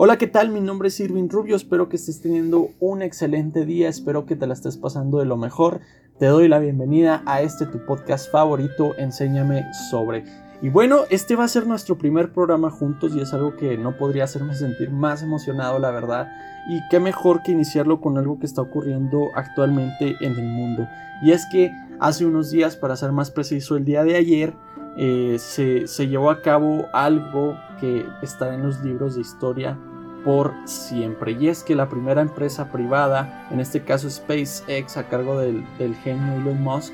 Hola, ¿qué tal? Mi nombre es Irving Rubio, espero que estés teniendo un excelente día, espero que te la estés pasando de lo mejor. Te doy la bienvenida a este tu podcast favorito, Enséñame sobre. Y bueno, este va a ser nuestro primer programa juntos y es algo que no podría hacerme sentir más emocionado, la verdad. Y qué mejor que iniciarlo con algo que está ocurriendo actualmente en el mundo. Y es que hace unos días, para ser más preciso, el día de ayer, eh, se, se, llevó a cabo algo que está en los libros de historia por siempre. Y es que la primera empresa privada, en este caso SpaceX, a cargo del, genio Elon Musk,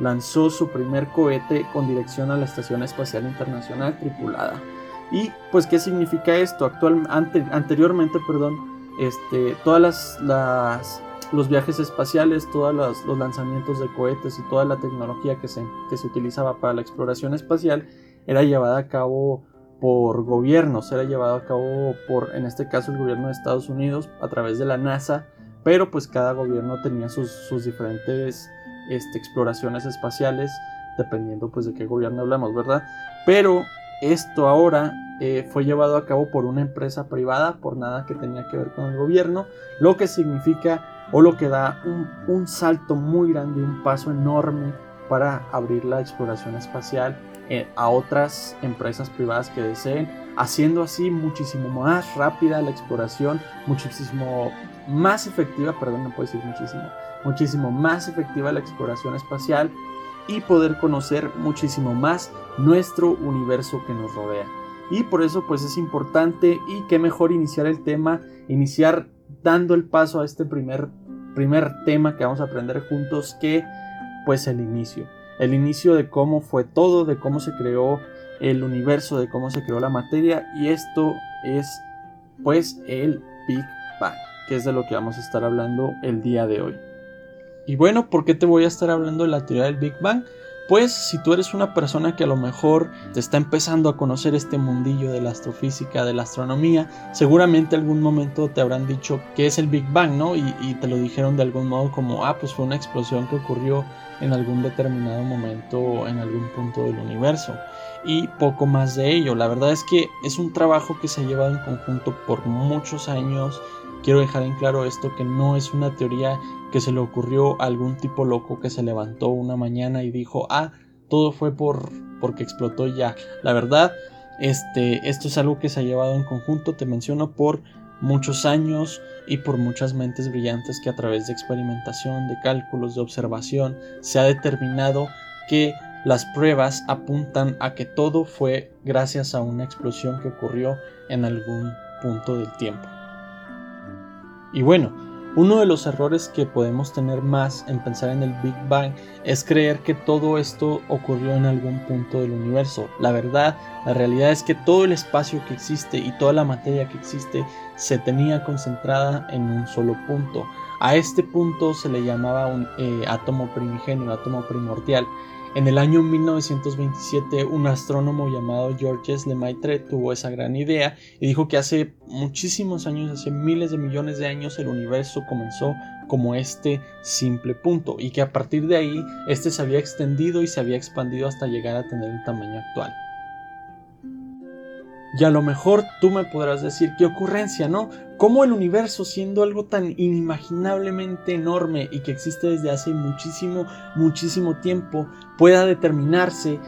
lanzó su primer cohete con dirección a la Estación Espacial Internacional tripulada. ¿Y pues qué significa esto? Actual, anteriormente, perdón, este, todas las los viajes espaciales, todos los, lanzamientos de cohetes y toda la tecnología que se, que se utilizaba para la exploración espacial era llevada a cabo por gobiernos, era llevado a cabo por, en este caso, el gobierno de Estados Unidos a través de la NASA, pero pues cada gobierno tenía sus, sus diferentes este, exploraciones espaciales, dependiendo pues de qué gobierno hablamos, ¿verdad? Pero esto ahora eh, fue llevado a cabo por una empresa privada, por nada que tenía que ver con el gobierno, lo que significa o lo que da un, salto muy grande, un paso enorme para abrir la exploración espacial eh, a otras empresas privadas que deseen, haciendo así muchísimo más rápida la exploración, muchísimo más efectiva, perdón, no puedo decir muchísimo, muchísimo más efectiva la exploración espacial y poder conocer muchísimo más nuestro universo que nos rodea. Y por eso pues es importante y qué mejor iniciar el tema, iniciar dando el paso a este primer, primer tema que vamos a aprender juntos, que pues el inicio. El inicio de cómo fue todo, de cómo se creó el universo, de cómo se creó la materia. Y esto es pues el Big Bang, que es de lo que vamos a estar hablando el día de hoy. Y bueno, ¿por qué te voy a estar hablando de la teoría del Big Bang? Pues si tú eres una persona que a lo mejor te está empezando a conocer este mundillo de la astrofísica, de la astronomía, seguramente algún momento te habrán dicho que es el Big Bang, ¿no? Y, y, te lo dijeron de algún modo como, ah, pues fue una explosión que ocurrió en algún determinado momento, en algún punto del universo. Y poco más de ello. La verdad es que es un trabajo que se ha llevado en conjunto por muchos años. Quiero dejar en claro esto que no es una teoría que se le ocurrió a algún tipo loco que se levantó una mañana y dijo, ah, todo fue por porque explotó ya. La verdad, este, esto es algo que se ha llevado en conjunto, te menciono, por muchos años y por muchas mentes brillantes que a través de experimentación, de cálculos, de observación, se ha determinado que las pruebas apuntan a que todo fue gracias a una explosión que ocurrió en algún punto del tiempo. Y bueno, uno de los errores que podemos tener más en pensar en el Big Bang es creer que todo esto ocurrió en algún punto del universo. La verdad, la realidad es que todo el espacio que existe y toda la materia que existe se tenía concentrada en un solo punto. A este punto se le llamaba un eh, átomo primigenio, átomo primordial. En el año 1927, un astrónomo llamado Georges Lemaitre tuvo esa gran idea y dijo que hace muchísimos años, hace miles de millones de años, el universo comenzó como este simple punto y que a partir de ahí este se había extendido y se había expandido hasta llegar a tener el tamaño actual. Y a lo mejor tú me podrás decir, qué ocurrencia, ¿no? ¿Cómo el universo, siendo algo tan inimaginablemente enorme y que existe desde hace muchísimo, muchísimo tiempo, pueda determinarse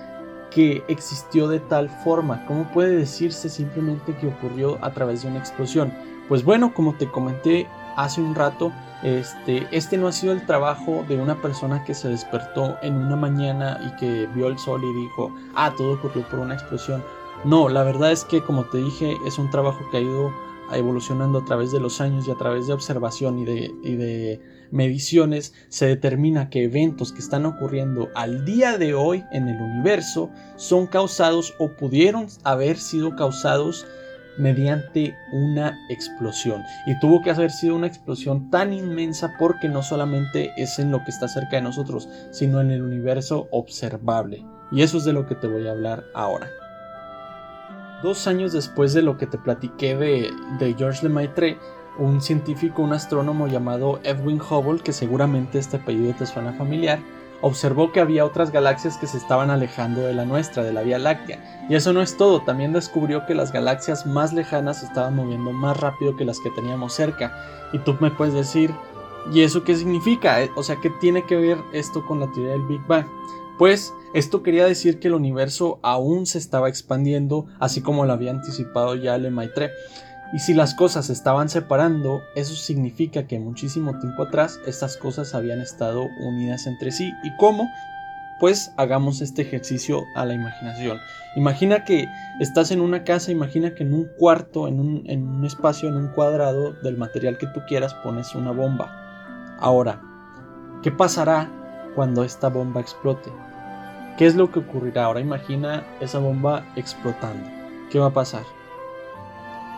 que existió de tal forma? ¿Cómo puede decirse simplemente que ocurrió a través de una explosión? Pues bueno, como te comenté hace un rato, este, este no ha sido el trabajo de una persona que se despertó en una mañana y que vio el sol y dijo, ah, todo ocurrió por una explosión. No, la verdad es que como te dije es un trabajo que ha ido evolucionando a través de los años y a través de observación y de, mediciones se determina que eventos que están ocurriendo al día de hoy en el universo son causados o pudieron haber sido causados mediante una explosión. Y tuvo que haber sido una explosión tan inmensa porque no solamente es en lo que está cerca de nosotros, sino en el universo observable. Y eso es de lo que te voy a hablar ahora. Dos años después de lo que te platiqué de, de George Lemaitre, un científico, un astrónomo llamado Edwin Hubble, que seguramente este apellido te suena familiar, observó que había otras galaxias que se estaban alejando de la nuestra, de la Vía Láctea. Y eso no es todo, también descubrió que las galaxias más lejanas se estaban moviendo más rápido que las que teníamos cerca. Y tú me puedes decir, ¿y eso qué significa? O sea, ¿qué tiene que ver esto con la teoría del Big Bang? Pues esto quería decir que el universo aún se estaba expandiendo, así como lo había anticipado ya Lemaitre. Y si las cosas se estaban separando, eso significa que muchísimo tiempo atrás estas cosas habían estado unidas entre sí. ¿Y cómo? Pues hagamos este ejercicio a la imaginación. Imagina que estás en una casa, imagina que en un cuarto, en un, en un espacio, en un cuadrado del material que tú quieras pones una bomba. Ahora, ¿qué pasará cuando esta bomba explote? ¿Qué es lo que ocurrirá? Ahora imagina esa bomba explotando. ¿Qué va a pasar?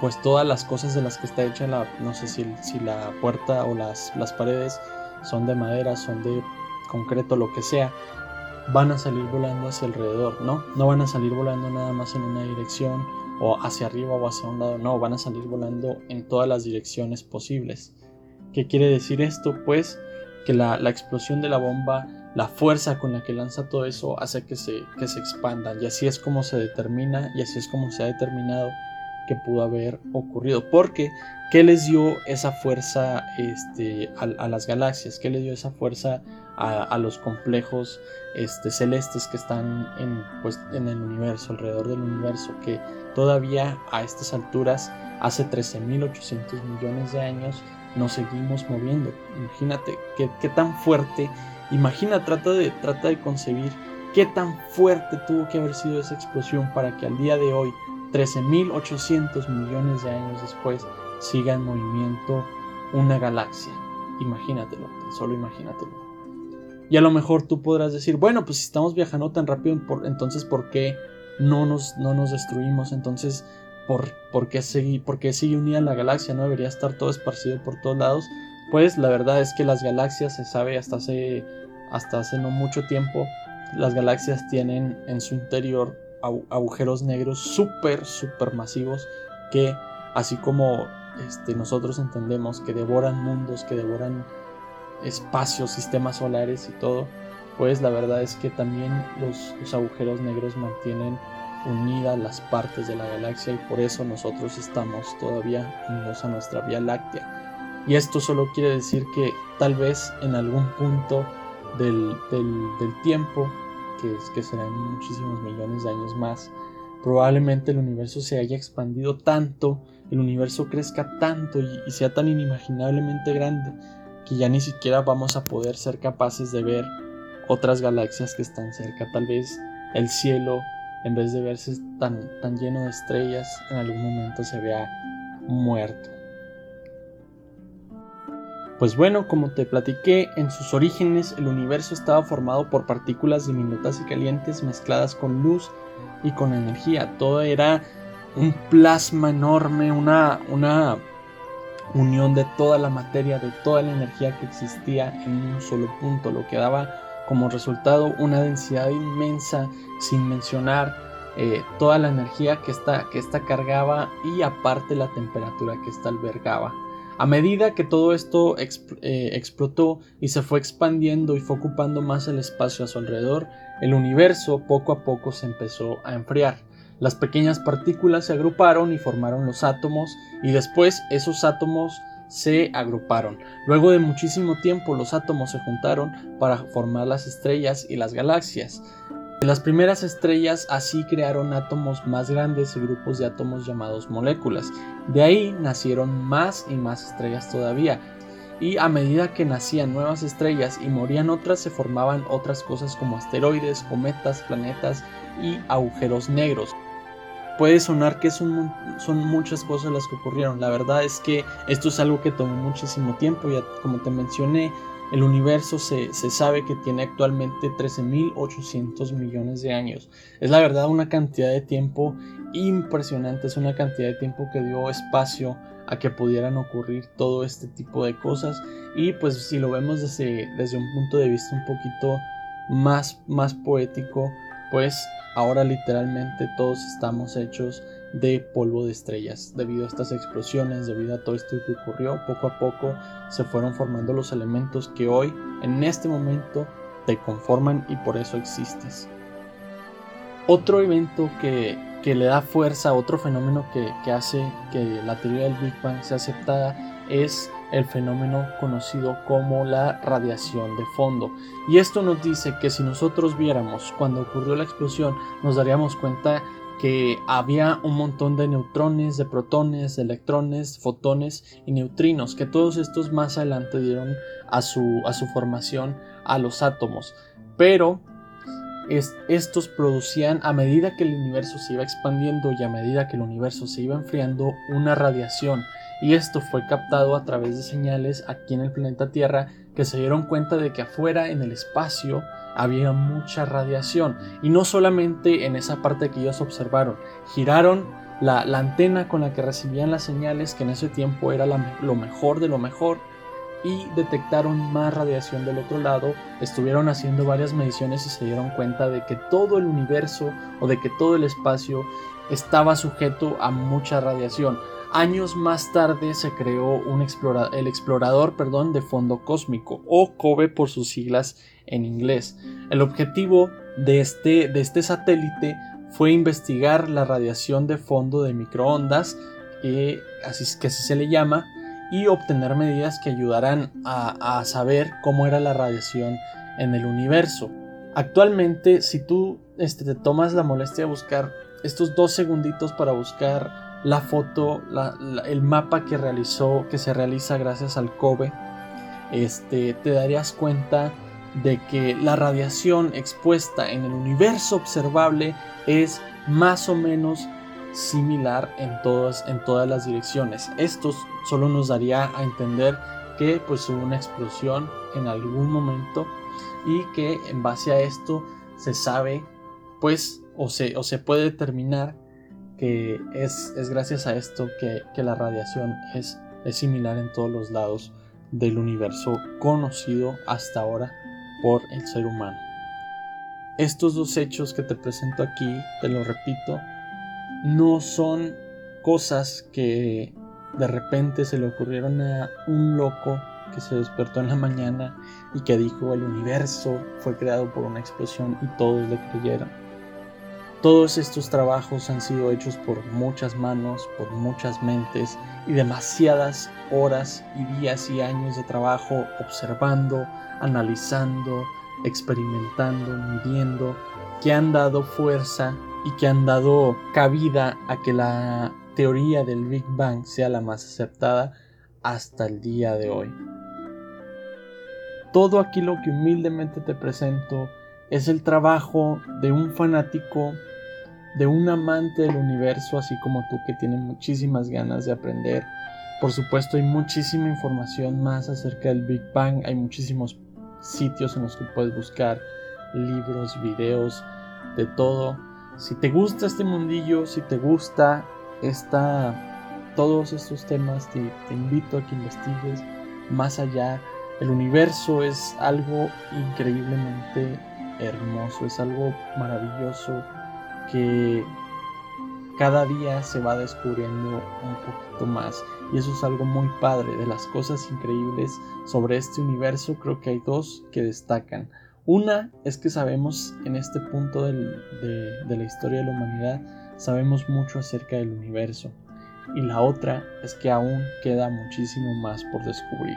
pues todas las cosas de las que está hecha la, no sé si, si la puerta o las, las paredes son de madera, son de concreto, lo que sea, van a salir volando hacia alrededor, ¿no? No van a salir volando nada más en una dirección o hacia arriba o hacia un lado, no, van a salir volando en todas las direcciones posibles. ¿Qué quiere decir esto? Pues que la, la explosión de la bomba, la fuerza con la que lanza todo eso hace que se, que se expandan y así es como se determina y así es como se ha determinado que pudo haber ocurrido. Porque, ¿qué les dio esa fuerza este, a, las galaxias? ¿Qué les dio esa fuerza a, los complejos este, celestes que están en, pues, en el universo, alrededor del universo? Que todavía a estas alturas, hace 13.800 millones de años, nos seguimos moviendo. Imagínate qué, qué tan fuerte, imagina, trata de, trata de concebir qué tan fuerte tuvo que haber sido esa explosión para que al día de hoy 13.800 millones de años después siga en movimiento una galaxia. Imagínatelo, solo imagínatelo. Y a lo mejor tú podrás decir, bueno, pues si estamos viajando tan rápido, entonces ¿por qué no nos, no nos destruimos? Entonces, ¿por, por, qué sigue, ¿por qué sigue unida la galaxia? ¿No debería estar todo esparcido por todos lados? Pues la verdad es que las galaxias, se sabe hasta hace, hasta hace no mucho tiempo, las galaxias tienen en su interior agujeros negros súper, súper masivos que así como este, nosotros entendemos que devoran mundos, que devoran espacios, sistemas solares y todo, pues la verdad es que también los, los agujeros negros mantienen unidas las partes de la galaxia y por eso nosotros estamos todavía unidos a nuestra Vía Láctea. Y esto solo quiere decir que tal vez en algún punto del, del tiempo que, que serán muchísimos millones de años más, probablemente el universo se haya expandido tanto, el universo crezca tanto y, sea tan inimaginablemente grande que ya ni siquiera vamos a poder ser capaces de ver otras galaxias que están cerca. Tal vez el cielo, en vez de verse tan, tan lleno de estrellas, en algún momento se vea muerto. Pues bueno, como te platiqué, en sus orígenes el universo estaba formado por partículas diminutas y calientes mezcladas con luz y con energía. Todo era un plasma enorme, una, una unión de toda la materia, de toda la energía que existía en un solo punto, lo que daba como resultado una densidad inmensa, sin mencionar eh, toda la energía que esta, que esta cargaba y aparte la temperatura que esta albergaba. A medida que todo esto eh, explotó y se fue expandiendo y fue ocupando más el espacio a su alrededor, el universo poco a poco se empezó a enfriar. Las pequeñas partículas se agruparon y formaron los átomos y después esos átomos se agruparon. Luego de muchísimo tiempo los átomos se juntaron para formar las estrellas y las galaxias. Las primeras estrellas así crearon átomos más grandes y grupos de átomos llamados moléculas. De ahí nacieron más y más estrellas todavía. Y a medida que nacían nuevas estrellas y morían otras, se formaban otras cosas como asteroides, cometas, planetas y agujeros negros. Puede sonar que son, son muchas cosas las que ocurrieron. La verdad es que esto es algo que tomó muchísimo tiempo. Ya como te mencioné, el universo se, sabe que tiene actualmente 13.800 millones de años. Es la verdad una cantidad de tiempo impresionante, es una cantidad de tiempo que dio espacio a que pudieran ocurrir todo este tipo de cosas. Y pues si lo vemos desde, desde un punto de vista un poquito más, más poético, pues ahora literalmente todos estamos hechos de polvo de estrellas. Debido a estas explosiones, debido a todo esto que ocurrió, poco a poco se fueron formando los elementos que hoy, en este momento, te conforman y por eso existes. Otro evento que, le da fuerza, otro fenómeno que, que hace que la teoría del Big Bang sea aceptada es el fenómeno conocido como la radiación de fondo. Y esto nos dice que si nosotros viéramos cuando ocurrió la explosión, nos daríamos cuenta que había un montón de neutrones, de protones, de electrones, fotones y neutrinos, que todos estos más adelante dieron a su, a su formación a los átomos. Pero estos producían a medida que el universo se iba expandiendo y a medida que el universo se iba enfriando una radiación y esto fue captado a través de señales aquí en el planeta Tierra que se dieron cuenta de que afuera en el espacio había mucha radiación y no solamente en esa parte que ellos observaron, giraron la, antena con la que recibían las señales, que en ese tiempo era lo mejor de lo mejor, y detectaron más radiación del otro lado, estuvieron haciendo varias mediciones y se dieron cuenta de que todo el universo o de que todo el espacio estaba sujeto a mucha radiación. Años más tarde se creó el explorador perdón, de fondo cósmico, o COBE por sus siglas en inglés. El objetivo de este, este satélite fue investigar la radiación de fondo de microondas, así, que así se le llama, y obtener medidas que ayudaran a, saber cómo era la radiación en el universo. Actualmente, si tú este, te tomas la molestia de buscar estos dos segunditos para buscar la foto, el mapa que realizó, que se realiza gracias al COBE, este, te darías cuenta de que la radiación expuesta en el universo observable es más o menos similar en todas, en todas las direcciones. Esto solo nos daría a entender que pues hubo una explosión en algún momento y que en base a esto se sabe pues o se, o se puede determinar que es, gracias a esto que, la radiación es, es similar en todos los lados del universo conocido hasta ahora por el ser humano. Estos dos hechos que te presento aquí, te lo repito, no son cosas que de repente se le ocurrieron a un loco que se despertó en la mañana y que dijo el universo fue creado por una explosión y todos le creyeron. Todos estos trabajos han sido hechos por muchas manos, por muchas mentes y demasiadas horas y días y años de trabajo observando, analizando, experimentando, midiendo, que han dado fuerza y que han dado cabida a que la teoría del Big Bang sea la más aceptada hasta el día de hoy. Todo aquí lo que humildemente te presento es el trabajo de un fanático, de un amante del universo, así como tú que tiene muchísimas ganas de aprender. Por supuesto, hay muchísima información más acerca del Big Bang, hay muchísimos sitios en los que puedes buscar libros, videos, de todo. Si te gusta este mundillo, si te gusta esta, todos estos temas, te, te invito a que investigues más allá. El universo es algo increíblemente hermoso, es algo maravilloso que cada día se va descubriendo un poquito más. Y eso es algo muy padre de las cosas increíbles sobre este universo. Creo que hay dos que destacan. Una es que sabemos en este punto de, de la historia de la humanidad sabemos mucho acerca del universo. Y la otra es que aún queda muchísimo más por descubrir.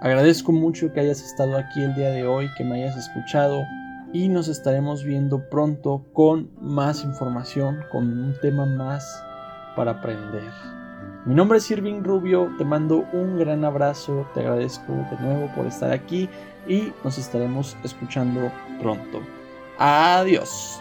Agradezco mucho que hayas estado aquí el día de hoy que me hayas escuchado y nos estaremos viendo pronto con más información, con un tema más para aprender. Mi nombre es Irving Rubio, te mando un gran abrazo, te agradezco de nuevo por estar aquí y nos estaremos escuchando pronto. Adiós.